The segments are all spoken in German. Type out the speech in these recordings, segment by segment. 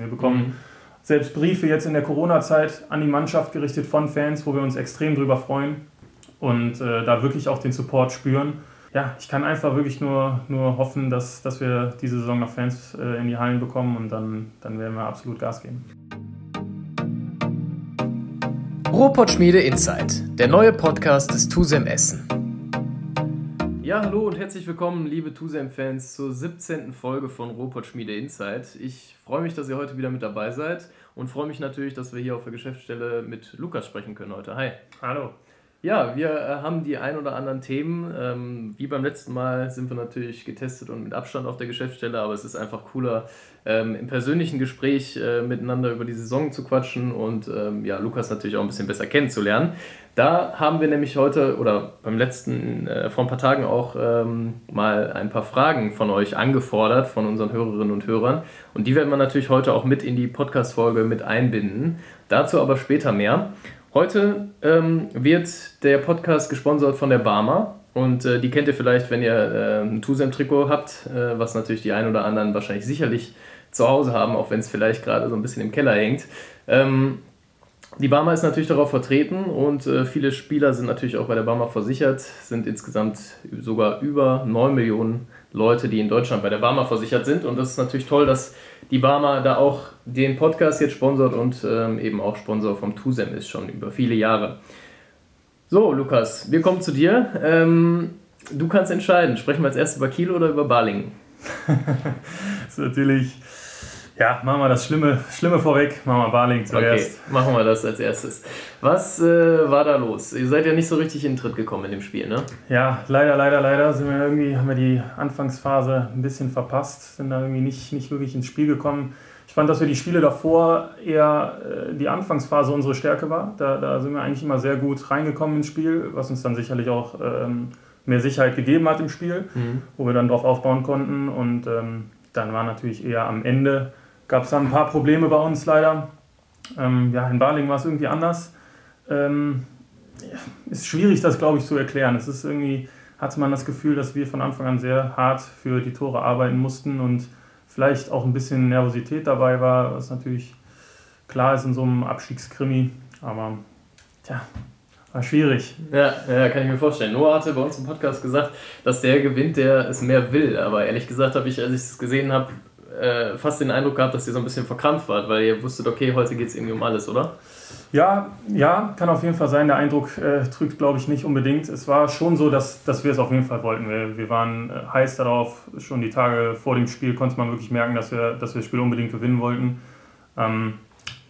Wir bekommen mhm. selbst Briefe jetzt in der Corona-Zeit an die Mannschaft gerichtet von Fans, wo wir uns extrem drüber freuen und äh, da wirklich auch den Support spüren. Ja, ich kann einfach wirklich nur, nur hoffen, dass, dass wir diese Saison noch Fans äh, in die Hallen bekommen und dann, dann werden wir absolut Gas geben. Ruhrpott-Schmiede Insight, der neue Podcast des TUSEM Essen. Ja, hallo und herzlich willkommen, liebe TUSEM-Fans, zur 17. Folge von Robot Schmiede Insight. Ich freue mich, dass ihr heute wieder mit dabei seid und freue mich natürlich, dass wir hier auf der Geschäftsstelle mit Lukas sprechen können heute. Hi. Hallo. Ja, wir äh, haben die ein oder anderen Themen. Ähm, wie beim letzten Mal sind wir natürlich getestet und mit Abstand auf der Geschäftsstelle, aber es ist einfach cooler, ähm, im persönlichen Gespräch äh, miteinander über die Saison zu quatschen und ähm, ja, Lukas natürlich auch ein bisschen besser kennenzulernen. Da haben wir nämlich heute oder beim letzten, äh, vor ein paar Tagen auch ähm, mal ein paar Fragen von euch angefordert, von unseren Hörerinnen und Hörern. Und die werden wir natürlich heute auch mit in die Podcast-Folge mit einbinden. Dazu aber später mehr. Heute ähm, wird der Podcast gesponsert von der Barmer. Und äh, die kennt ihr vielleicht, wenn ihr äh, ein Tusem-Trikot habt, äh, was natürlich die ein oder anderen wahrscheinlich sicherlich zu Hause haben, auch wenn es vielleicht gerade so ein bisschen im Keller hängt. Ähm, die Barmer ist natürlich darauf vertreten und äh, viele Spieler sind natürlich auch bei der Barmer versichert, sind insgesamt sogar über 9 Millionen Leute, die in Deutschland bei der Barmer versichert sind. Und das ist natürlich toll, dass die Barmer da auch den Podcast jetzt sponsort und ähm, eben auch Sponsor vom TUSEM ist, schon über viele Jahre. So, Lukas, wir kommen zu dir. Ähm, du kannst entscheiden, sprechen wir als erstes über Kiel oder über Balingen? das ist natürlich ja, machen wir das Schlimme, Schlimme vorweg. Machen wir Barling zuerst. Okay, machen wir das als erstes. Was äh, war da los? Ihr seid ja nicht so richtig in den Tritt gekommen in dem Spiel, ne? Ja, leider, leider, leider sind wir irgendwie, haben wir die Anfangsphase ein bisschen verpasst, sind da irgendwie nicht, nicht wirklich ins Spiel gekommen. Ich fand, dass wir die Spiele davor eher äh, die Anfangsphase unsere Stärke war. Da, da sind wir eigentlich immer sehr gut reingekommen ins Spiel, was uns dann sicherlich auch ähm, mehr Sicherheit gegeben hat im Spiel, mhm. wo wir dann drauf aufbauen konnten. Und ähm, dann war natürlich eher am Ende gab es dann ein paar Probleme bei uns leider. Ähm, ja, in Baling war es irgendwie anders. Ähm, ist schwierig, das glaube ich zu erklären. Es ist irgendwie, hatte man das Gefühl, dass wir von Anfang an sehr hart für die Tore arbeiten mussten und vielleicht auch ein bisschen Nervosität dabei war, was natürlich klar ist in so einem Abstiegskrimi. Aber tja, war schwierig. Ja, ja, kann ich mir vorstellen. Noah hatte bei uns im Podcast gesagt, dass der gewinnt, der es mehr will. Aber ehrlich gesagt habe ich, als ich es gesehen habe, äh, fast den Eindruck gehabt, dass ihr so ein bisschen verkrampft wart, weil ihr wusstet, okay, heute geht es irgendwie um alles, oder? Ja, ja, kann auf jeden Fall sein. Der Eindruck äh, trügt, glaube ich, nicht unbedingt. Es war schon so, dass, dass wir es auf jeden Fall wollten. Wir, wir waren äh, heiß darauf. Schon die Tage vor dem Spiel konnte man wirklich merken, dass wir, dass wir das Spiel unbedingt gewinnen wollten. Ähm,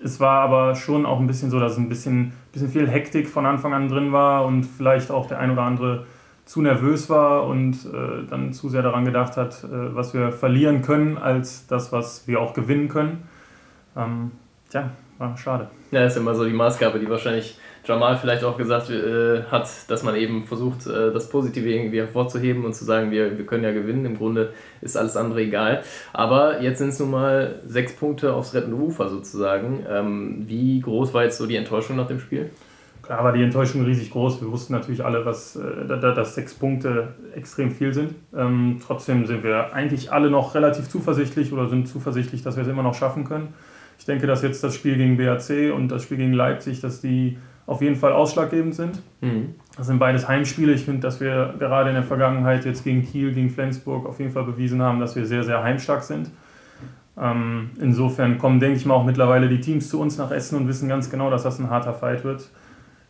es war aber schon auch ein bisschen so, dass ein bisschen, bisschen viel Hektik von Anfang an drin war und vielleicht auch der ein oder andere zu nervös war und äh, dann zu sehr daran gedacht hat, äh, was wir verlieren können, als das, was wir auch gewinnen können. Ähm, tja, war schade. Ja, ist immer so die Maßgabe, die wahrscheinlich Jamal vielleicht auch gesagt äh, hat, dass man eben versucht, äh, das Positive irgendwie hervorzuheben und zu sagen, wir, wir können ja gewinnen. Im Grunde ist alles andere egal. Aber jetzt sind es nun mal sechs Punkte aufs rettende Ufer sozusagen. Ähm, wie groß war jetzt so die Enttäuschung nach dem Spiel? Klar war die Enttäuschung riesig groß. Wir wussten natürlich alle, was, äh, dass sechs Punkte extrem viel sind. Ähm, trotzdem sind wir eigentlich alle noch relativ zuversichtlich oder sind zuversichtlich, dass wir es immer noch schaffen können. Ich denke, dass jetzt das Spiel gegen BAC und das Spiel gegen Leipzig, dass die auf jeden Fall ausschlaggebend sind. Mhm. Das sind beides Heimspiele. Ich finde, dass wir gerade in der Vergangenheit jetzt gegen Kiel, gegen Flensburg auf jeden Fall bewiesen haben, dass wir sehr, sehr heimstark sind. Ähm, insofern kommen, denke ich mal, auch mittlerweile die Teams zu uns nach Essen und wissen ganz genau, dass das ein harter Fight wird.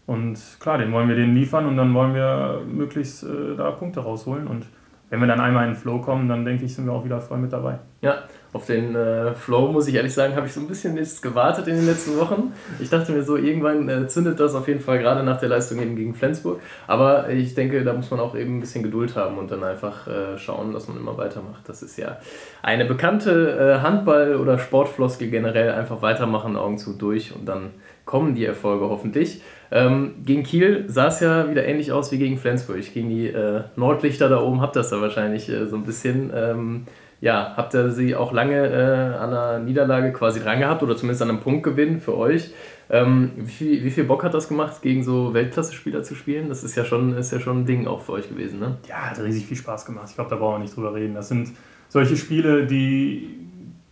Und klar, den wollen wir denen liefern und dann wollen wir möglichst äh, da Punkte rausholen. Und wenn wir dann einmal in den Flow kommen, dann denke ich, sind wir auch wieder voll mit dabei. Ja, auf den äh, Flow, muss ich ehrlich sagen, habe ich so ein bisschen jetzt gewartet in den letzten Wochen. Ich dachte mir so, irgendwann äh, zündet das auf jeden Fall gerade nach der Leistung eben gegen Flensburg. Aber ich denke, da muss man auch eben ein bisschen Geduld haben und dann einfach äh, schauen, dass man immer weitermacht. Das ist ja eine bekannte äh, Handball- oder Sportfloskel generell. Einfach weitermachen, Augen zu durch und dann kommen die Erfolge hoffentlich. Ähm, gegen Kiel sah es ja wieder ähnlich aus wie gegen Flensburg. Gegen die äh, Nordlichter da oben habt ihr das da wahrscheinlich äh, so ein bisschen. Ähm, ja, habt ihr sie auch lange äh, an der Niederlage quasi dran gehabt oder zumindest an einem Punktgewinn für euch? Ähm, wie, viel, wie viel Bock hat das gemacht, gegen so Weltklasse-Spieler zu spielen? Das ist ja, schon, ist ja schon ein Ding auch für euch gewesen, ne? Ja, hat riesig viel Spaß gemacht. Ich glaube, da brauchen wir nicht drüber reden. Das sind solche Spiele, die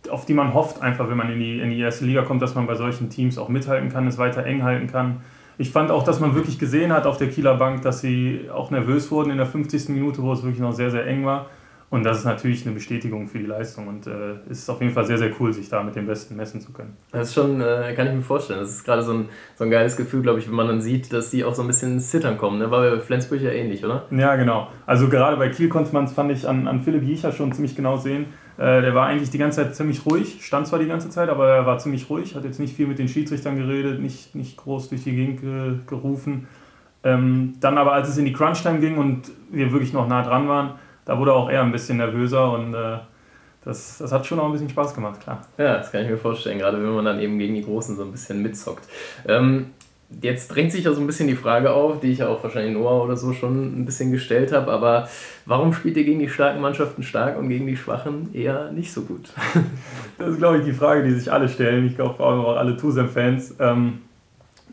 auf die man hofft, einfach wenn man in die, in die erste Liga kommt, dass man bei solchen Teams auch mithalten kann, es weiter eng halten kann. Ich fand auch, dass man wirklich gesehen hat auf der Kieler Bank, dass sie auch nervös wurden in der 50. Minute, wo es wirklich noch sehr, sehr eng war. Und das ist natürlich eine Bestätigung für die Leistung und äh, ist auf jeden Fall sehr, sehr cool, sich da mit dem Besten messen zu können. Das ist schon, äh, kann ich mir vorstellen. Das ist gerade so ein, so ein geiles Gefühl, glaube ich, wenn man dann sieht, dass die auch so ein bisschen ins Zittern kommen. Ne? War bei Flensburg ja ähnlich, oder? Ja, genau. Also gerade bei Kiel konnte man es, fand ich, an, an Philipp Jicher schon ziemlich genau sehen. Äh, der war eigentlich die ganze Zeit ziemlich ruhig, stand zwar die ganze Zeit, aber er war ziemlich ruhig, hat jetzt nicht viel mit den Schiedsrichtern geredet, nicht, nicht groß durch die Gegend ge gerufen. Ähm, dann aber, als es in die Crunch-Time ging und wir wirklich noch nah dran waren, da wurde auch er ein bisschen nervöser und äh, das, das hat schon auch ein bisschen Spaß gemacht, klar. Ja, das kann ich mir vorstellen, gerade wenn man dann eben gegen die Großen so ein bisschen mitzockt. Ähm, jetzt drängt sich ja so ein bisschen die Frage auf, die ich ja auch wahrscheinlich Noah oder so schon ein bisschen gestellt habe, aber warum spielt ihr gegen die starken Mannschaften stark und gegen die schwachen eher nicht so gut? das ist, glaube ich, die Frage, die sich alle stellen. Ich glaube, vor allem auch alle Tusem-Fans. Ähm,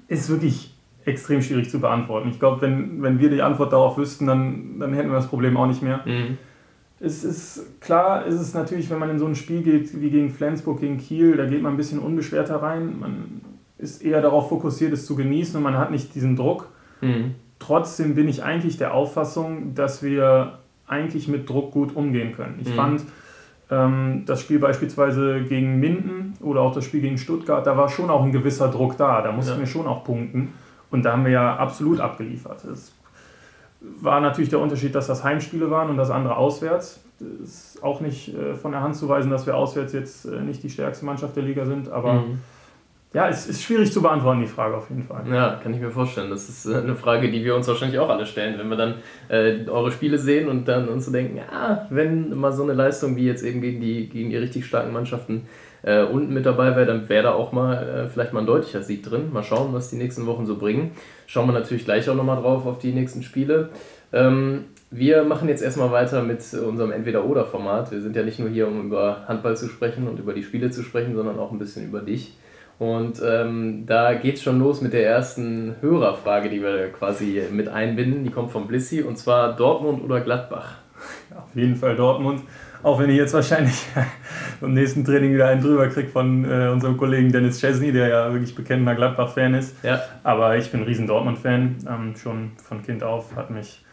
ist wirklich extrem schwierig zu beantworten. Ich glaube, wenn, wenn wir die Antwort darauf wüssten, dann, dann hätten wir das Problem auch nicht mehr. Mhm. Es ist klar, ist es natürlich, wenn man in so ein Spiel geht wie gegen Flensburg, gegen Kiel, da geht man ein bisschen unbeschwerter rein. Man ist eher darauf fokussiert, es zu genießen und man hat nicht diesen Druck. Mhm. Trotzdem bin ich eigentlich der Auffassung, dass wir eigentlich mit Druck gut umgehen können. Ich mhm. fand ähm, das Spiel beispielsweise gegen Minden oder auch das Spiel gegen Stuttgart, da war schon auch ein gewisser Druck da. Da mussten ja. wir schon auch punkten. Und da haben wir ja absolut abgeliefert. Es war natürlich der Unterschied, dass das Heimspiele waren und das andere auswärts. Es ist auch nicht äh, von der Hand zu weisen, dass wir auswärts jetzt äh, nicht die stärkste Mannschaft der Liga sind, aber mhm. ja, es ist schwierig zu beantworten, die Frage auf jeden Fall. Ja, kann ich mir vorstellen. Das ist äh, eine Frage, die wir uns wahrscheinlich auch alle stellen, wenn wir dann äh, eure Spiele sehen und dann uns so denken, ja, wenn mal so eine Leistung wie jetzt eben gegen die, gegen die richtig starken Mannschaften äh, unten mit dabei wäre, dann wäre da auch mal äh, vielleicht mal ein deutlicher Sieg drin. Mal schauen, was die nächsten Wochen so bringen. Schauen wir natürlich gleich auch nochmal drauf auf die nächsten Spiele. Ähm, wir machen jetzt erstmal weiter mit unserem Entweder-Oder-Format. Wir sind ja nicht nur hier, um über Handball zu sprechen und über die Spiele zu sprechen, sondern auch ein bisschen über dich. Und ähm, da es schon los mit der ersten Hörerfrage, die wir quasi mit einbinden. Die kommt von Blissy und zwar Dortmund oder Gladbach. Auf jeden Fall Dortmund. Auch wenn ich jetzt wahrscheinlich beim nächsten Training wieder einen drüber kriege von äh, unserem Kollegen Dennis Chesney, der ja wirklich bekennender Gladbach-Fan ist. Ja. Aber ich bin ein riesen Dortmund-Fan. Ähm, schon von Kind auf hat mich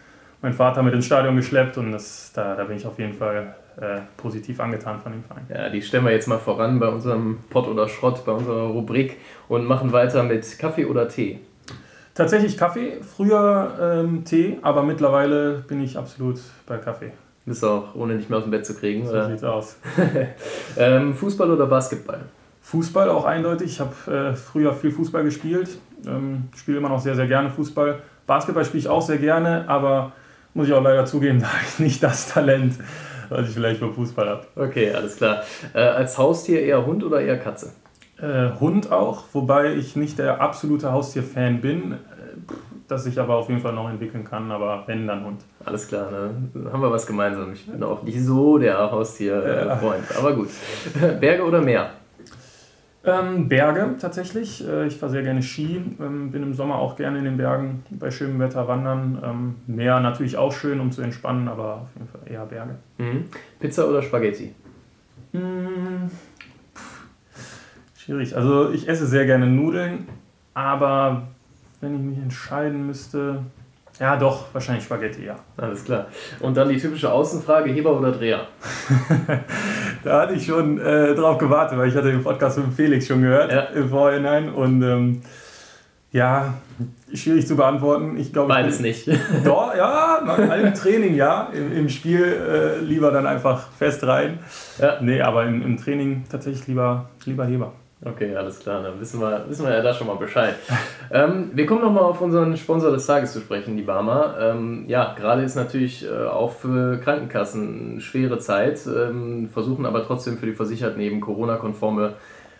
mein Vater mit ins Stadion geschleppt und das, da, da bin ich auf jeden Fall äh, positiv angetan von dem Verein. Ja, die stellen wir jetzt mal voran bei unserem Pott oder Schrott, bei unserer Rubrik und machen weiter mit Kaffee oder Tee. Tatsächlich Kaffee, früher ähm, Tee, aber mittlerweile bin ich absolut bei Kaffee. Bist du auch ohne nicht mehr aus dem Bett zu kriegen, so oder? sieht's aus. ähm, Fußball oder Basketball? Fußball auch eindeutig. Ich habe äh, früher viel Fußball gespielt. Ähm, spiele immer noch sehr, sehr gerne Fußball. Basketball spiele ich auch sehr gerne, aber muss ich auch leider zugeben, da habe ich nicht das Talent, was ich vielleicht beim Fußball habe. Okay, alles klar. Äh, als Haustier eher Hund oder eher Katze? Äh, Hund auch, wobei ich nicht der absolute Haustier-Fan bin das sich aber auf jeden Fall noch entwickeln kann, aber wenn, dann Hund. Alles klar, ne? Haben wir was gemeinsam. Ich bin auch nicht so der Haustier-Freund, ja. aber gut. Berge oder Meer? Ähm, Berge tatsächlich. Äh, ich fahre sehr gerne Ski, ähm, bin im Sommer auch gerne in den Bergen bei schönem Wetter wandern. Ähm, Meer natürlich auch schön, um zu entspannen, aber auf jeden Fall eher Berge. Mhm. Pizza oder Spaghetti? Mhm. Schwierig. Also ich esse sehr gerne Nudeln, aber wenn ich mich entscheiden müsste. Ja, doch, wahrscheinlich Spaghetti, ja. Alles klar. Und dann die typische Außenfrage: Heber oder Dreher? da hatte ich schon äh, drauf gewartet, weil ich hatte den Podcast mit Felix schon gehört ja. im Vorhinein. Und ähm, ja, schwierig zu beantworten. Ich glaube, Beides nicht. Doch, ja, im Training ja. Im, im Spiel äh, lieber dann einfach fest rein. Ja. Nee, aber im, im Training tatsächlich lieber, lieber Heber. Okay, alles klar, dann wissen wir, wissen wir ja da schon mal Bescheid. ähm, wir kommen nochmal auf unseren Sponsor des Tages zu sprechen, die Barmer. Ähm, ja, gerade ist natürlich äh, auch für Krankenkassen eine schwere Zeit, ähm, versuchen aber trotzdem für die Versicherten eben Corona-konforme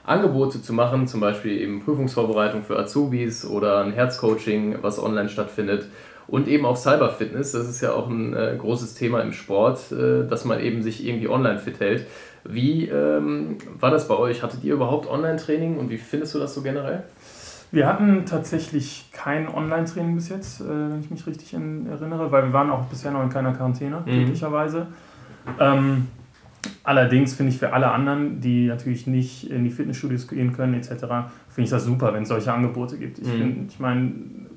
Angebote zu machen, zum Beispiel eben Prüfungsvorbereitung für Azubis oder ein Herzcoaching, was online stattfindet. Und eben auch Cyberfitness, das ist ja auch ein äh, großes Thema im Sport, äh, dass man eben sich irgendwie online fit hält. Wie ähm, war das bei euch? Hattet ihr überhaupt Online-Training und wie findest du das so generell? Wir hatten tatsächlich kein Online-Training bis jetzt, äh, wenn ich mich richtig erinnere, weil wir waren auch bisher noch in keiner Quarantäne, mhm. glücklicherweise. Ähm, Allerdings finde ich für alle anderen, die natürlich nicht in die Fitnessstudios gehen können etc., finde ich das super, wenn es solche Angebote gibt. Ich, mhm. ich meine,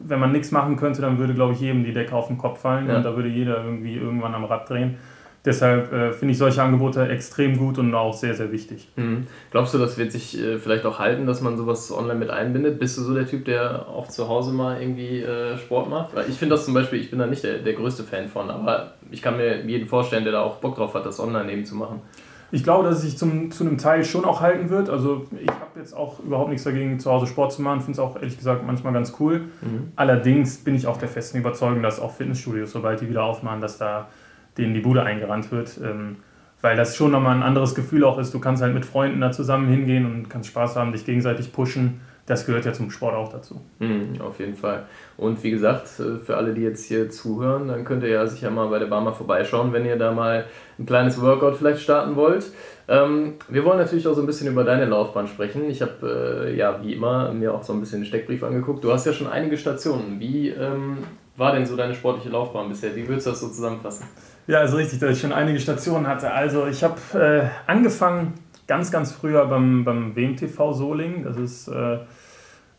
wenn man nichts machen könnte, dann würde, glaube ich, jedem die Decke auf den Kopf fallen ja. und da würde jeder irgendwie irgendwann am Rad drehen. Deshalb äh, finde ich solche Angebote extrem gut und auch sehr, sehr wichtig. Mhm. Glaubst du, das wird sich äh, vielleicht auch halten, dass man sowas online mit einbindet? Bist du so der Typ, der auch zu Hause mal irgendwie äh, Sport macht? Weil ich finde das zum Beispiel, ich bin da nicht der, der größte Fan von, aber ich kann mir jeden vorstellen, der da auch Bock drauf hat, das online eben zu machen. Ich glaube, dass es sich zum, zu einem Teil schon auch halten wird. Also ich habe jetzt auch überhaupt nichts dagegen, zu Hause Sport zu machen. Finde es auch ehrlich gesagt manchmal ganz cool. Mhm. Allerdings bin ich auch der festen Überzeugung, dass auch Fitnessstudios, sobald die wieder aufmachen, dass da denen die Bude eingerannt wird. Ähm, weil das schon nochmal ein anderes Gefühl auch ist. Du kannst halt mit Freunden da zusammen hingehen und kannst Spaß haben, dich gegenseitig pushen. Das gehört ja zum Sport auch dazu. Mhm, auf jeden Fall. Und wie gesagt, äh, für alle, die jetzt hier zuhören, dann könnt ihr ja sicher mal bei der Barmer vorbeischauen, wenn ihr da mal ein kleines Workout vielleicht starten wollt. Ähm, wir wollen natürlich auch so ein bisschen über deine Laufbahn sprechen. Ich habe äh, ja wie immer mir auch so ein bisschen den Steckbrief angeguckt. Du hast ja schon einige Stationen. Wie ähm, war denn so deine sportliche Laufbahn bisher? Wie würdest du das so zusammenfassen? Ja, also richtig, dass ich schon einige Stationen hatte. Also ich habe äh, angefangen ganz, ganz früher beim, beim WMTV Soling. Das ist äh,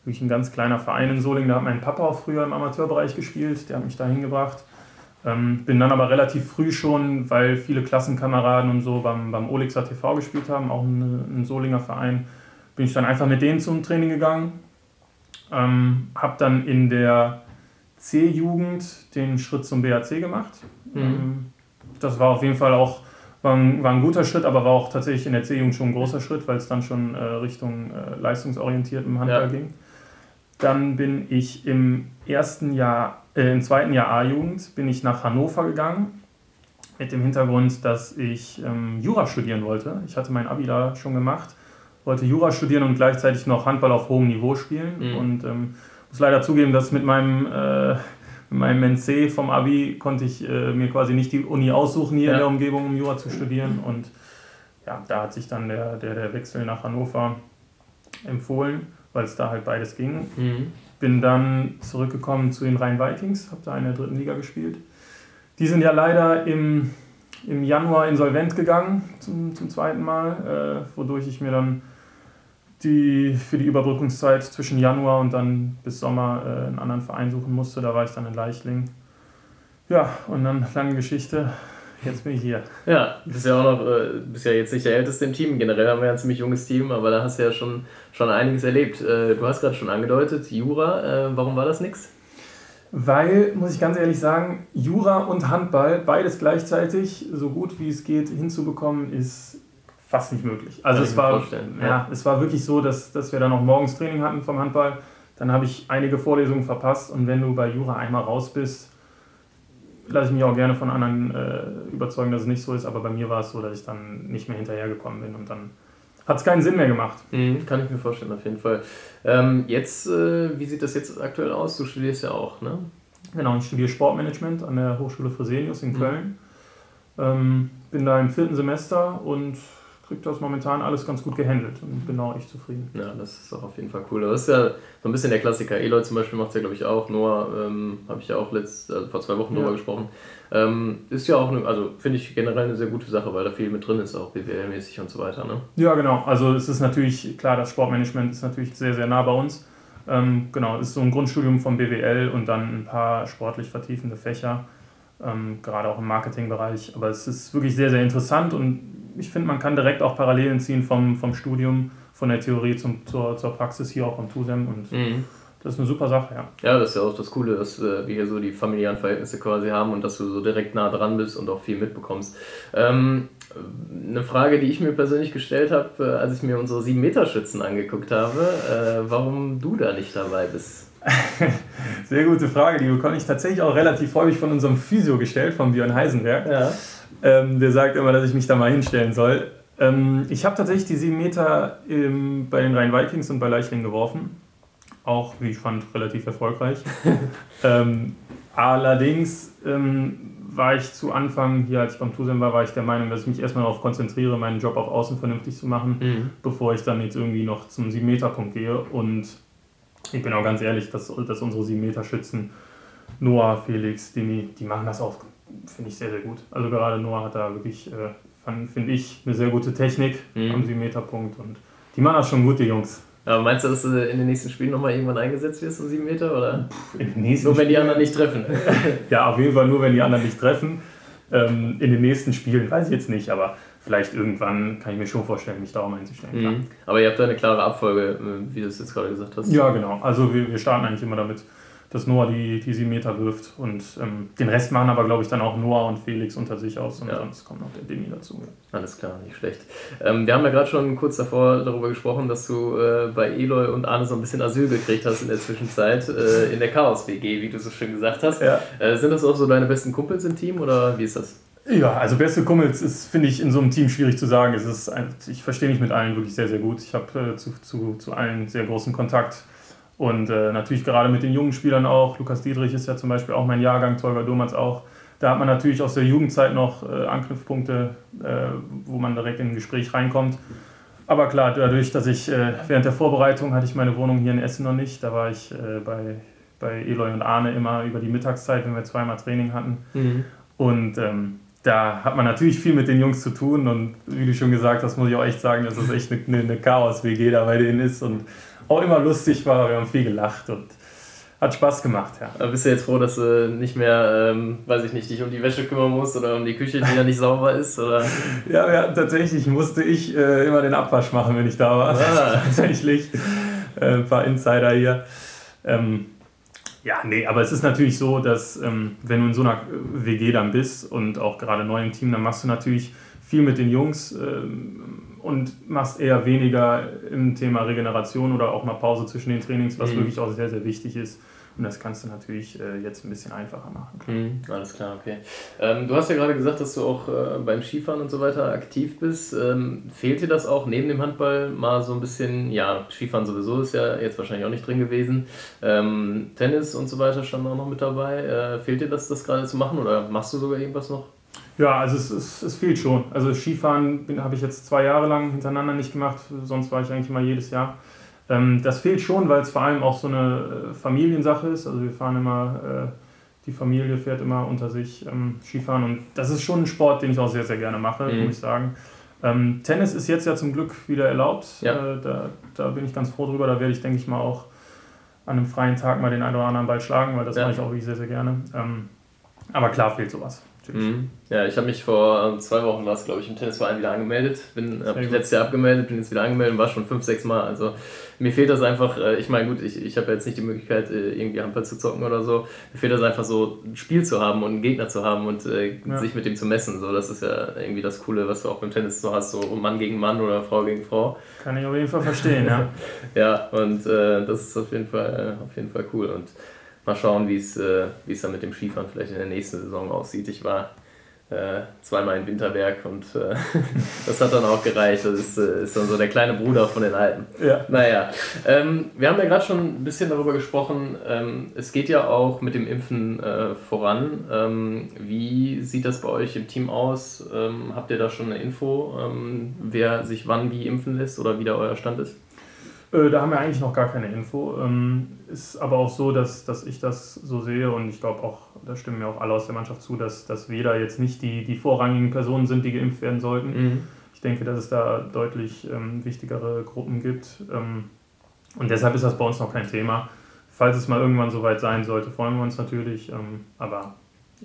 wirklich ein ganz kleiner Verein in Soling. Da hat mein Papa auch früher im Amateurbereich gespielt. Der hat mich da hingebracht. Ähm, bin dann aber relativ früh schon, weil viele Klassenkameraden und so beim, beim Olixer TV gespielt haben, auch ein, ein Solinger Verein, bin ich dann einfach mit denen zum Training gegangen. Ähm, habe dann in der C-Jugend den Schritt zum BAC gemacht. Mhm. Ähm, das war auf jeden Fall auch war ein, war ein guter Schritt, aber war auch tatsächlich in der C-Jugend schon ein großer Schritt, weil es dann schon äh, Richtung äh, leistungsorientiertem Handball ja. ging. Dann bin ich im ersten Jahr, äh, im zweiten Jahr A-Jugend, bin ich nach Hannover gegangen mit dem Hintergrund, dass ich ähm, Jura studieren wollte. Ich hatte mein Abi da schon gemacht, wollte Jura studieren und gleichzeitig noch Handball auf hohem Niveau spielen mhm. und ähm, muss leider zugeben, dass mit meinem mit meinem NC vom Abi konnte ich äh, mir quasi nicht die Uni aussuchen hier ja. in der Umgebung, um Jura zu studieren. Und ja, da hat sich dann der, der, der Wechsel nach Hannover empfohlen, weil es da halt beides ging. Mhm. Bin dann zurückgekommen zu den Rhein-Vikings, habe da in der dritten Liga gespielt. Die sind ja leider im, im Januar insolvent gegangen zum, zum zweiten Mal, äh, wodurch ich mir dann die für die Überbrückungszeit zwischen Januar und dann bis Sommer äh, einen anderen Verein suchen musste. Da war ich dann in Leichling. Ja, und dann lange Geschichte. Jetzt bin ich hier. Ja, du bist ja auch noch, äh, bist ja jetzt nicht der Älteste im Team. Generell haben wir ja ein ziemlich junges Team, aber da hast du ja schon, schon einiges erlebt. Äh, du hast gerade schon angedeutet, Jura, äh, warum war das nichts? Weil, muss ich ganz ehrlich sagen, Jura und Handball, beides gleichzeitig, so gut wie es geht, hinzubekommen, ist fast nicht möglich. Also es war, ja. ja. es war wirklich so, dass, dass wir dann noch morgens Training hatten vom Handball. Dann habe ich einige Vorlesungen verpasst und wenn du bei Jura einmal raus bist, lasse ich mich auch gerne von anderen äh, überzeugen, dass es nicht so ist, aber bei mir war es so, dass ich dann nicht mehr hinterhergekommen bin und dann hat es keinen Sinn mehr gemacht. Mhm, kann ich mir vorstellen, auf jeden Fall. Ähm, jetzt, äh, wie sieht das jetzt aktuell aus? Du studierst ja auch, ne? Genau, ich studiere Sportmanagement an der Hochschule Fresenius in mhm. Köln. Mhm. Ähm, bin da im vierten Semester und kriegt das momentan alles ganz gut gehandelt und bin auch echt zufrieden. Ja, das ist auch auf jeden Fall cool. Das ist ja so ein bisschen der Klassiker. Eloy zum Beispiel macht es ja, glaube ich, auch. Noah ähm, habe ich ja auch letzt, also vor zwei Wochen ja. drüber gesprochen. Ähm, ist ja auch, eine, also finde ich generell eine sehr gute Sache, weil da viel mit drin ist, auch BWL-mäßig und so weiter. Ne? Ja, genau. Also es ist natürlich, klar, das Sportmanagement ist natürlich sehr, sehr nah bei uns. Ähm, genau, es ist so ein Grundstudium vom BWL und dann ein paar sportlich vertiefende Fächer, ähm, gerade auch im Marketingbereich. Aber es ist wirklich sehr, sehr interessant und ich finde, man kann direkt auch Parallelen ziehen vom, vom Studium, von der Theorie zum, zur, zur Praxis hier auch am TUSEM und mhm. Das ist eine super Sache, ja. Ja, das ist ja auch das Coole, dass äh, wir hier so die familiären Verhältnisse quasi haben und dass du so direkt nah dran bist und auch viel mitbekommst. Ähm, eine Frage, die ich mir persönlich gestellt habe, äh, als ich mir unsere 7-Meter-Schützen angeguckt habe, äh, warum du da nicht dabei bist. Sehr gute Frage, die bekomme ich tatsächlich auch relativ häufig von unserem Physio gestellt, von Björn Heisenberg. Ja. Ähm, der sagt immer, dass ich mich da mal hinstellen soll. Ähm, ich habe tatsächlich die 7 Meter im, bei den Rhein-Vikings und bei Leichling geworfen. Auch, wie ich fand, relativ erfolgreich. ähm, allerdings ähm, war ich zu Anfang, hier als ich beim Tusem war, war ich der Meinung, dass ich mich erstmal darauf konzentriere, meinen Job auf Außen vernünftig zu machen, mhm. bevor ich dann jetzt irgendwie noch zum 7-Meter-Punkt gehe. Und ich bin auch ganz ehrlich, dass, dass unsere 7-Meter-Schützen, Noah, Felix, Dini, die machen das auch finde ich sehr, sehr gut. Also gerade Noah hat da wirklich, äh, finde ich, eine sehr gute Technik mhm. am 7-Meter-Punkt. Und die machen das schon gut, die Jungs. Aber meinst du, dass du in den nächsten Spielen nochmal irgendwann eingesetzt wirst um 7 Meter? Oder? In den nächsten nur wenn die anderen nicht treffen. ja, auf jeden Fall nur, wenn die anderen nicht treffen. Ähm, in den nächsten Spielen weiß ich jetzt nicht, aber vielleicht irgendwann kann ich mir schon vorstellen, mich darum einzustellen. Mhm. Aber ihr habt da eine klare Abfolge, äh, wie du es jetzt gerade gesagt hast. Ja, genau. Also wir, wir starten eigentlich immer damit, dass Noah die, die sieben Meter wirft. Und ähm, den Rest machen aber, glaube ich, dann auch Noah und Felix unter sich aus. Und ja. sonst kommt noch der Demi dazu. Alles klar, nicht schlecht. Ähm, wir haben ja gerade schon kurz davor darüber gesprochen, dass du äh, bei Eloy und Arne so ein bisschen Asyl gekriegt hast in der Zwischenzeit äh, in der Chaos-WG, wie du so schön gesagt hast. Ja. Äh, sind das auch so deine besten Kumpels im Team oder wie ist das? Ja, also beste Kumpels ist, finde ich, in so einem Team schwierig zu sagen. Es ist, ich verstehe mich mit allen wirklich sehr, sehr gut. Ich habe äh, zu, zu, zu allen sehr großen Kontakt. Und äh, natürlich gerade mit den jungen Spielern auch. Lukas Dietrich ist ja zum Beispiel auch mein Jahrgang, Tolga Domanz auch. Da hat man natürlich aus der Jugendzeit noch äh, Anknüpfpunkte, äh, wo man direkt in ein Gespräch reinkommt. Aber klar, dadurch, dass ich äh, während der Vorbereitung hatte ich meine Wohnung hier in Essen noch nicht. Da war ich äh, bei, bei Eloy und Arne immer über die Mittagszeit, wenn wir zweimal Training hatten. Mhm. Und ähm, da hat man natürlich viel mit den Jungs zu tun. Und wie du schon gesagt hast, muss ich auch echt sagen, dass das echt eine, eine Chaos-WG da bei denen ist. Und auch immer lustig war. Wir haben viel gelacht und hat Spaß gemacht, ja. Aber bist du jetzt froh, dass du nicht mehr, ähm, weiß ich nicht, dich um die Wäsche kümmern musst oder um die Küche, die ja nicht sauber ist? Oder? Ja, ja, tatsächlich musste ich äh, immer den Abwasch machen, wenn ich da war. Ah. tatsächlich. Äh, ein paar Insider hier. Ähm, ja, nee, aber es ist natürlich so, dass ähm, wenn du in so einer WG dann bist und auch gerade neu im Team, dann machst du natürlich viel mit den Jungs. Ähm, und machst eher weniger im Thema Regeneration oder auch mal Pause zwischen den Trainings, was mhm. wirklich auch sehr, sehr wichtig ist. Und das kannst du natürlich äh, jetzt ein bisschen einfacher machen. Mhm, alles klar, okay. Ähm, du hast ja gerade gesagt, dass du auch äh, beim Skifahren und so weiter aktiv bist. Ähm, fehlt dir das auch neben dem Handball mal so ein bisschen? Ja, Skifahren sowieso ist ja jetzt wahrscheinlich auch nicht drin gewesen. Ähm, Tennis und so weiter stand auch noch mit dabei. Äh, fehlt dir das, das gerade zu machen oder machst du sogar irgendwas noch? Ja, also es, es, es fehlt schon. Also Skifahren habe ich jetzt zwei Jahre lang hintereinander nicht gemacht, sonst war ich eigentlich immer jedes Jahr. Ähm, das fehlt schon, weil es vor allem auch so eine äh, Familiensache ist. Also wir fahren immer, äh, die Familie fährt immer unter sich ähm, Skifahren und das ist schon ein Sport, den ich auch sehr, sehr gerne mache, mhm. muss ich sagen. Ähm, Tennis ist jetzt ja zum Glück wieder erlaubt. Ja. Äh, da, da bin ich ganz froh drüber. Da werde ich, denke ich mal, auch an einem freien Tag mal den einen oder anderen Ball schlagen, weil das ja. mache ich auch wirklich sehr, sehr gerne. Ähm, aber klar fehlt sowas. Mhm. Ja, ich habe mich vor ähm, zwei Wochen, war es glaube ich, im Tennisverein wieder angemeldet. Bin habe letztes Jahr abgemeldet, bin jetzt wieder angemeldet und war schon fünf, sechs Mal. Also mir fehlt das einfach, äh, ich meine, gut, ich, ich habe jetzt nicht die Möglichkeit, äh, irgendwie Handball zu zocken oder so. Mir fehlt das einfach so, ein Spiel zu haben und einen Gegner zu haben und äh, ja. sich mit dem zu messen. So, das ist ja irgendwie das Coole, was du auch beim Tennis so hast, so Mann gegen Mann oder Frau gegen Frau. Kann ich auf jeden Fall verstehen, ja. ja, und äh, das ist auf jeden Fall, auf jeden Fall cool. Und mal schauen, wie es äh, dann mit dem Skifahren vielleicht in der nächsten Saison aussieht. Ich war äh, zweimal in Winterberg und äh, das hat dann auch gereicht. Das ist, äh, ist dann so der kleine Bruder von den Alten. Ja. Naja, ähm, wir haben ja gerade schon ein bisschen darüber gesprochen. Ähm, es geht ja auch mit dem Impfen äh, voran. Ähm, wie sieht das bei euch im Team aus? Ähm, habt ihr da schon eine Info, ähm, wer sich wann wie impfen lässt oder wie da euer Stand ist? Äh, da haben wir eigentlich noch gar keine Info. Ähm, ist aber auch so, dass, dass ich das so sehe und ich glaube auch, da stimmen mir auch alle aus der Mannschaft zu, dass, dass wir da jetzt nicht die, die vorrangigen Personen sind, die geimpft werden sollten. Mhm. Ich denke, dass es da deutlich ähm, wichtigere Gruppen gibt. Ähm, und deshalb ist das bei uns noch kein Thema. Falls es mal irgendwann soweit sein sollte, freuen wir uns natürlich. Ähm, aber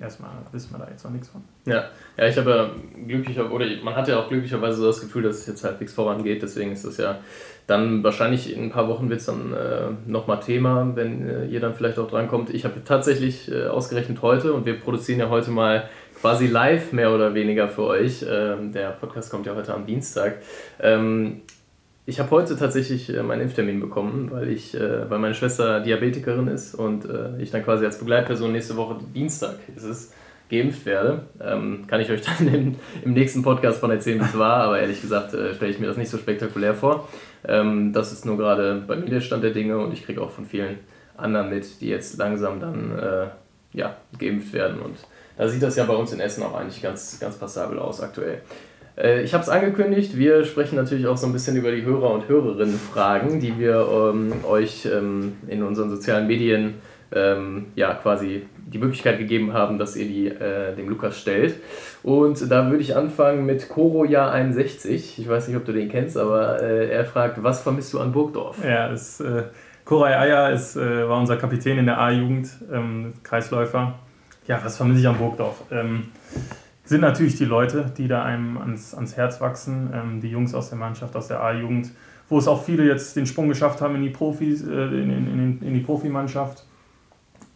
erstmal wissen wir da jetzt noch nichts von. Ja, ja ich habe glücklicher oder man hat ja auch glücklicherweise so das Gefühl, dass es jetzt halbwegs vorangeht. Deswegen ist das ja dann wahrscheinlich in ein paar Wochen wird es dann äh, nochmal Thema, wenn äh, ihr dann vielleicht auch drankommt. Ich habe tatsächlich äh, ausgerechnet heute und wir produzieren ja heute mal quasi live mehr oder weniger für euch. Ähm, der Podcast kommt ja heute am Dienstag. Ähm, ich habe heute tatsächlich äh, meinen Impftermin bekommen, weil ich, äh, weil meine Schwester Diabetikerin ist und äh, ich dann quasi als Begleitperson nächste Woche Dienstag ist es geimpft werde. Ähm, kann ich euch dann im, im, nächsten Podcast von erzählen, wie es war, aber ehrlich gesagt stelle ich mir das nicht so spektakulär vor. Ähm, das ist nur gerade bei mir der Stand der Dinge und ich kriege auch von vielen anderen mit, die jetzt langsam dann ja, geimpft werden. Und da sieht das ja bei uns in Essen auch eigentlich ganz, ganz passabel aus aktuell. Äh, ich habe es angekündigt, wir sprechen natürlich auch so ein bisschen über die Hörer- und Hörerinnen-Fragen, die wir ähm, euch ähm, in unseren sozialen Medien ähm, ja, quasi die Möglichkeit gegeben haben, dass ihr die äh, dem Lukas stellt. Und da würde ich anfangen mit Koroja 61. Ich weiß nicht, ob du den kennst, aber äh, er fragt, was vermisst du an Burgdorf? Ja, das, äh, Koray Aya ist, äh, war unser Kapitän in der A-Jugend, ähm, Kreisläufer. Ja, was vermisse ich an Burgdorf? Sind natürlich die Leute, die da einem ans, ans Herz wachsen, ähm, die Jungs aus der Mannschaft, aus der A-Jugend, wo es auch viele jetzt den Sprung geschafft haben in die Profis, äh, in, in, in, in die Profimannschaft.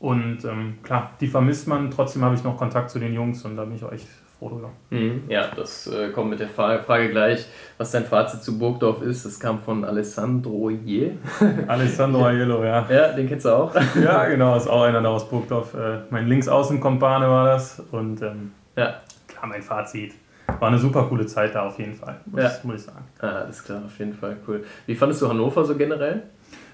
Und ähm, klar, die vermisst man. Trotzdem habe ich noch Kontakt zu den Jungs und da bin ich auch echt froh drüber. Mhm, ja, das äh, kommt mit der Frage gleich, was dein Fazit zu Burgdorf ist. Das kam von Alessandro Je. Alessandro Aiello, ja. Ja, den kennst du auch. ja, genau, ist auch einer da aus Burgdorf. Äh, mein Linksaußenkompane war das. Und ähm, ja. Klar, mein Fazit. War eine super coole Zeit da auf jeden Fall, muss, ja. muss ich sagen. Ah, alles klar, auf jeden Fall, cool. Wie fandest du Hannover so generell?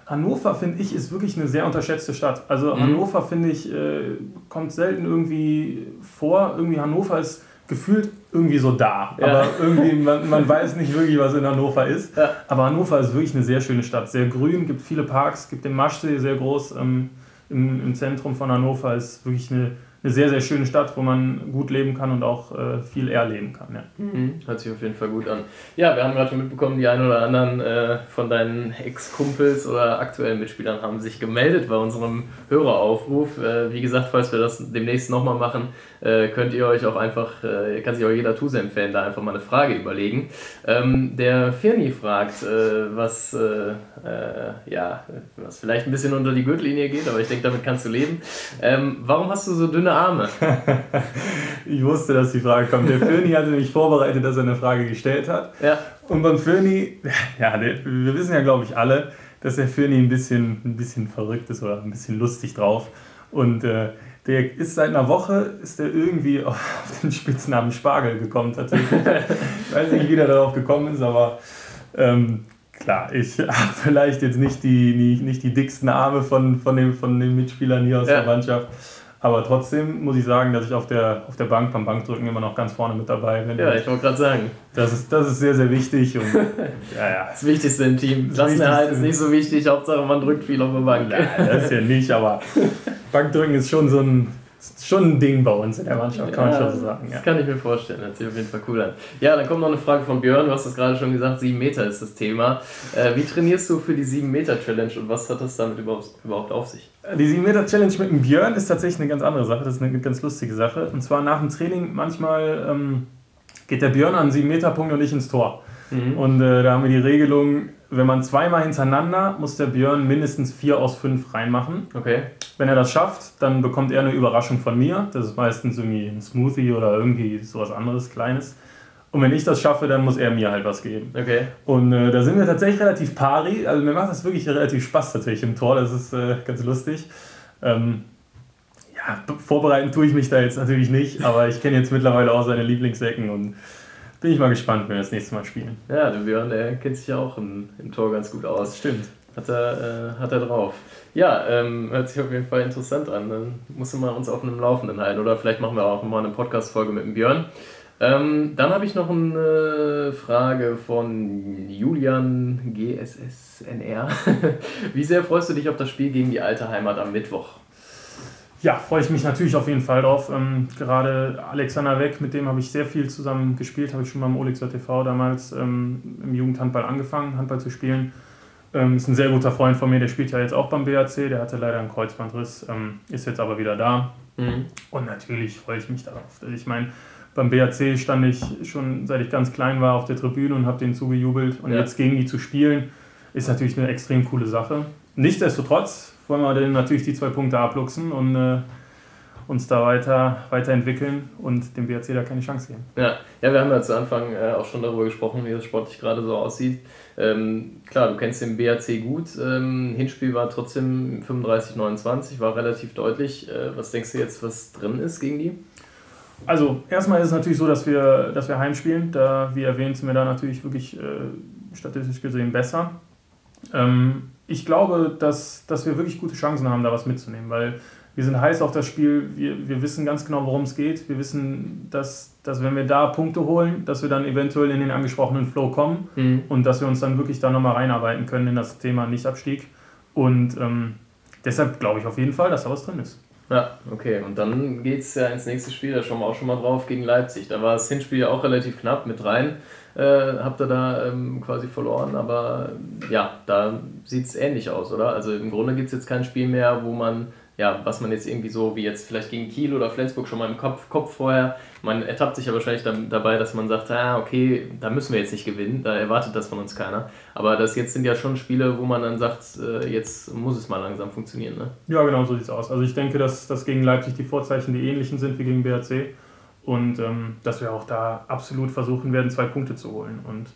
Hannover, finde ich, ist wirklich eine sehr unterschätzte Stadt. Also mhm. Hannover, finde ich, äh, kommt selten irgendwie vor. Irgendwie Hannover ist gefühlt irgendwie so da. Ja. Aber irgendwie, man, man weiß nicht wirklich, was in Hannover ist. Ja. Aber Hannover ist wirklich eine sehr schöne Stadt. Sehr grün, gibt viele Parks, gibt den Maschsee sehr groß ähm, im, im Zentrum von Hannover. Ist wirklich eine eine sehr, sehr schöne Stadt, wo man gut leben kann und auch äh, viel erleben kann. Ja. Mhm. Hört sich auf jeden Fall gut an. Ja, wir haben gerade schon mitbekommen, die ein oder anderen äh, von deinen Ex-Kumpels oder aktuellen Mitspielern haben sich gemeldet bei unserem Höreraufruf. Äh, wie gesagt, falls wir das demnächst nochmal machen, äh, könnt ihr euch auch einfach, äh, kann sich auch jeder Tuse-Fan da einfach mal eine Frage überlegen. Ähm, der Firni fragt, äh, was, ja, was vielleicht ein bisschen unter die Gürtellinie geht, aber ich denke, damit kannst du leben. Ähm, warum hast du so dünne Arme. ich wusste, dass die Frage kommt. Der Föni hatte mich vorbereitet, dass er eine Frage gestellt hat. Ja. Und beim Föni, ja, wir wissen ja, glaube ich, alle, dass der Föni ein bisschen, ein bisschen verrückt ist oder ein bisschen lustig drauf. Und äh, der ist seit einer Woche ist der irgendwie auf den Spitznamen Spargel gekommen tatsächlich. ich weiß nicht, wie der darauf gekommen ist, aber ähm, klar, ich habe vielleicht jetzt nicht die, nicht, nicht die dicksten Arme von, von, dem, von den Mitspielern hier aus ja. der Mannschaft. Aber trotzdem muss ich sagen, dass ich auf der, auf der Bank beim Bankdrücken immer noch ganz vorne mit dabei bin. Ja, ich wollte gerade sagen. Das ist, das ist sehr, sehr wichtig. Und, ja, ja. Das Wichtigste im Team. Klassenerhalt ist nicht so wichtig, Hauptsache man drückt viel auf der Bank. Nein, das ist ja nicht, aber Bankdrücken ist schon so ein, schon ein Ding bei uns in der Mannschaft, kann ja, man schon so sagen. Ja. Das kann ich mir vorstellen, das sieht auf jeden Fall cool an. Ja, dann kommt noch eine Frage von Björn, du hast es gerade schon gesagt, 7 Meter ist das Thema. Äh, wie trainierst du für die 7 Meter Challenge und was hat das damit überhaupt, überhaupt auf sich? Die 7 Meter Challenge mit dem Björn ist tatsächlich eine ganz andere Sache, das ist eine ganz lustige Sache. Und zwar nach dem Training manchmal ähm, geht der Björn an 7 Meter Punkt und ich ins Tor. Mhm. Und äh, da haben wir die Regelung, wenn man zweimal hintereinander, muss der Björn mindestens 4 aus 5 reinmachen. Okay. Wenn er das schafft, dann bekommt er eine Überraschung von mir. Das ist meistens irgendwie ein Smoothie oder irgendwie sowas anderes, Kleines. Und wenn ich das schaffe, dann muss er mir halt was geben. Okay. Und äh, da sind wir tatsächlich relativ pari. Also mir macht das wirklich relativ Spaß tatsächlich im Tor. Das ist äh, ganz lustig. Ähm, ja, vorbereiten tue ich mich da jetzt natürlich nicht, aber ich kenne jetzt mittlerweile auch seine Lieblingsecken und bin ich mal gespannt, wenn wir das nächste Mal spielen. Ja, der Björn, der kennt sich ja auch im, im Tor ganz gut aus. Stimmt. Hat er, äh, hat er drauf. Ja, ähm, hört sich auf jeden Fall interessant an. Dann musst du mal uns auf einem Laufenden halten. Oder vielleicht machen wir auch mal eine Podcast-Folge mit dem Björn. Ähm, dann habe ich noch eine Frage von Julian GSSNR. Wie sehr freust du dich auf das Spiel gegen die alte Heimat am Mittwoch? Ja, freue ich mich natürlich auf jeden Fall drauf. Ähm, gerade Alexander Weg, mit dem habe ich sehr viel zusammen gespielt, habe ich schon beim Olixer TV damals ähm, im Jugendhandball angefangen, Handball zu spielen. Ähm, ist ein sehr guter Freund von mir, der spielt ja jetzt auch beim BAC, der hatte leider einen Kreuzbandriss, ähm, ist jetzt aber wieder da. Mhm. Und natürlich freue ich mich darauf. Also ich meine, beim BAC stand ich schon seit ich ganz klein war auf der Tribüne und habe denen zugejubelt. Und ja. jetzt gegen die zu spielen, ist natürlich eine extrem coole Sache. Nichtsdestotrotz wollen wir dann natürlich die zwei Punkte abluchsen und äh, uns da weiter weiterentwickeln und dem BRC da keine Chance geben. Ja, ja wir haben ja zu Anfang äh, auch schon darüber gesprochen, wie das sportlich gerade so aussieht. Ähm, klar, du kennst den BRC gut. Ähm, Hinspiel war trotzdem 35-29, war relativ deutlich. Äh, was denkst du jetzt, was drin ist gegen die? Also erstmal ist es natürlich so, dass wir, dass wir heimspielen. Da, wie erwähnt, sind wir da natürlich wirklich äh, statistisch gesehen besser. Ähm, ich glaube, dass, dass wir wirklich gute Chancen haben, da was mitzunehmen, weil wir sind heiß auf das Spiel, wir, wir wissen ganz genau, worum es geht. Wir wissen, dass, dass wenn wir da Punkte holen, dass wir dann eventuell in den angesprochenen Flow kommen mhm. und dass wir uns dann wirklich da nochmal reinarbeiten können in das Thema Nichtabstieg. Und ähm, deshalb glaube ich auf jeden Fall, dass da was drin ist. Ja, okay. Und dann geht es ja ins nächste Spiel, da schauen wir auch schon mal drauf, gegen Leipzig. Da war das Hinspiel ja auch relativ knapp mit rein. Äh, habt ihr da ähm, quasi verloren, aber ja, da sieht es ähnlich aus, oder? Also im Grunde gibt es jetzt kein Spiel mehr, wo man ja, was man jetzt irgendwie so wie jetzt vielleicht gegen Kiel oder Flensburg schon mal im Kopf, Kopf vorher, man ertappt sich ja wahrscheinlich dann dabei, dass man sagt, ah, okay, da müssen wir jetzt nicht gewinnen, da erwartet das von uns keiner. Aber das jetzt sind ja schon Spiele, wo man dann sagt, äh, jetzt muss es mal langsam funktionieren, ne? Ja, genau so sieht es aus. Also ich denke, dass, dass gegen Leipzig die Vorzeichen die ähnlichen sind wie gegen BRC und ähm, dass wir auch da absolut versuchen werden, zwei Punkte zu holen. Und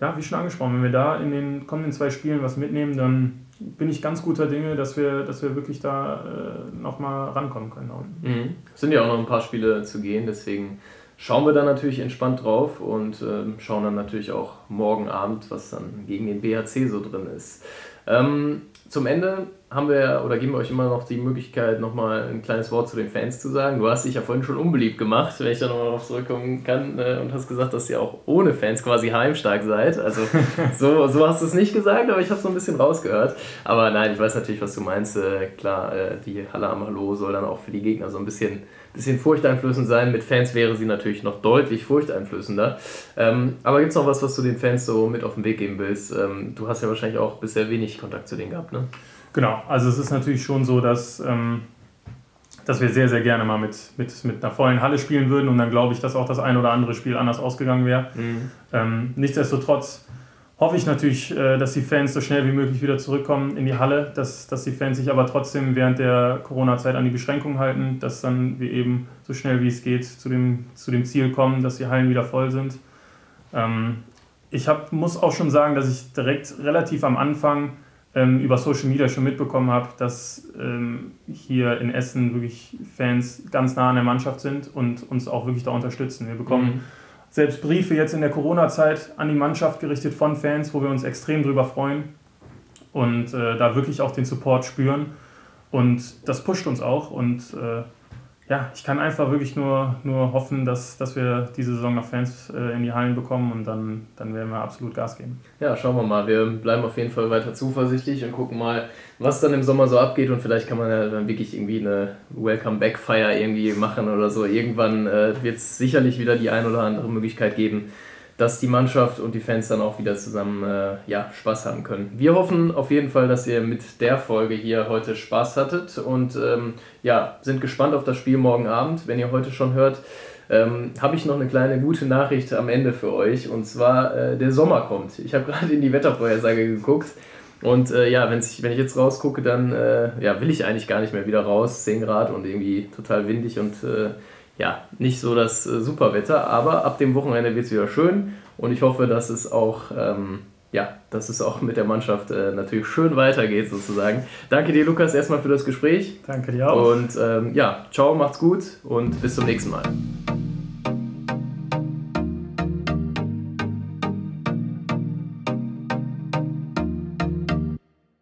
ja, wie schon angesprochen, wenn wir da in den kommenden zwei Spielen was mitnehmen, dann bin ich ganz guter Dinge, dass wir, dass wir wirklich da äh, nochmal rankommen können. Mhm. Es sind ja auch noch ein paar Spiele zu gehen, deswegen schauen wir da natürlich entspannt drauf und äh, schauen dann natürlich auch morgen Abend, was dann gegen den BHC so drin ist. Ähm, zum Ende haben wir oder geben wir euch immer noch die Möglichkeit, nochmal ein kleines Wort zu den Fans zu sagen. Du hast dich ja vorhin schon unbeliebt gemacht, wenn ich da nochmal darauf zurückkommen kann, äh, und hast gesagt, dass ihr auch ohne Fans quasi heimstark seid. Also so, so hast du es nicht gesagt, aber ich habe so ein bisschen rausgehört. Aber nein, ich weiß natürlich, was du meinst. Äh, klar, äh, die Halle am Hallo soll dann auch für die Gegner so ein bisschen, bisschen furchteinflößend sein. Mit Fans wäre sie natürlich noch deutlich furchteinflößender. Ähm, aber gibt es noch was, was du den Fans so mit auf den Weg geben willst? Ähm, du hast ja wahrscheinlich auch bisher wenig Kontakt zu denen gehabt, ne? Genau, also es ist natürlich schon so, dass, ähm, dass wir sehr, sehr gerne mal mit, mit, mit einer vollen Halle spielen würden und dann glaube ich, dass auch das ein oder andere Spiel anders ausgegangen wäre. Mhm. Ähm, nichtsdestotrotz hoffe ich natürlich, äh, dass die Fans so schnell wie möglich wieder zurückkommen in die Halle, dass, dass die Fans sich aber trotzdem während der Corona-Zeit an die Beschränkungen halten, dass dann wir eben so schnell wie es geht zu dem, zu dem Ziel kommen, dass die Hallen wieder voll sind. Ähm, ich hab, muss auch schon sagen, dass ich direkt relativ am Anfang ähm, über Social Media schon mitbekommen habe, dass ähm, hier in Essen wirklich Fans ganz nah an der Mannschaft sind und uns auch wirklich da unterstützen. Wir bekommen mhm. Selbst Briefe jetzt in der Corona-Zeit an die Mannschaft gerichtet von Fans, wo wir uns extrem drüber freuen und äh, da wirklich auch den Support spüren. Und das pusht uns auch und äh, ja, ich kann einfach wirklich nur, nur hoffen, dass, dass wir diese Saison noch Fans äh, in die Hallen bekommen und dann, dann werden wir absolut Gas geben. Ja, schauen wir mal. Wir bleiben auf jeden Fall weiter zuversichtlich und gucken mal, was dann im Sommer so abgeht und vielleicht kann man ja dann wirklich irgendwie eine Welcome-Back-Feier irgendwie machen oder so. Irgendwann äh, wird es sicherlich wieder die ein oder andere Möglichkeit geben, dass die Mannschaft und die Fans dann auch wieder zusammen äh, ja, Spaß haben können. Wir hoffen auf jeden Fall, dass ihr mit der Folge hier heute Spaß hattet und ähm, ja, sind gespannt auf das Spiel morgen Abend. Wenn ihr heute schon hört, ähm, habe ich noch eine kleine gute Nachricht am Ende für euch und zwar äh, der Sommer kommt. Ich habe gerade in die Wettervorhersage geguckt und äh, ja, wenn ich, wenn ich jetzt rausgucke, dann äh, ja, will ich eigentlich gar nicht mehr wieder raus. 10 Grad und irgendwie total windig und äh, ja, nicht so das äh, Superwetter, aber ab dem Wochenende wird es wieder schön und ich hoffe, dass es auch, ähm, ja, dass es auch mit der Mannschaft äh, natürlich schön weitergeht sozusagen. Danke dir, Lukas, erstmal für das Gespräch. Danke dir auch. Und ähm, ja, ciao, macht's gut und bis zum nächsten Mal.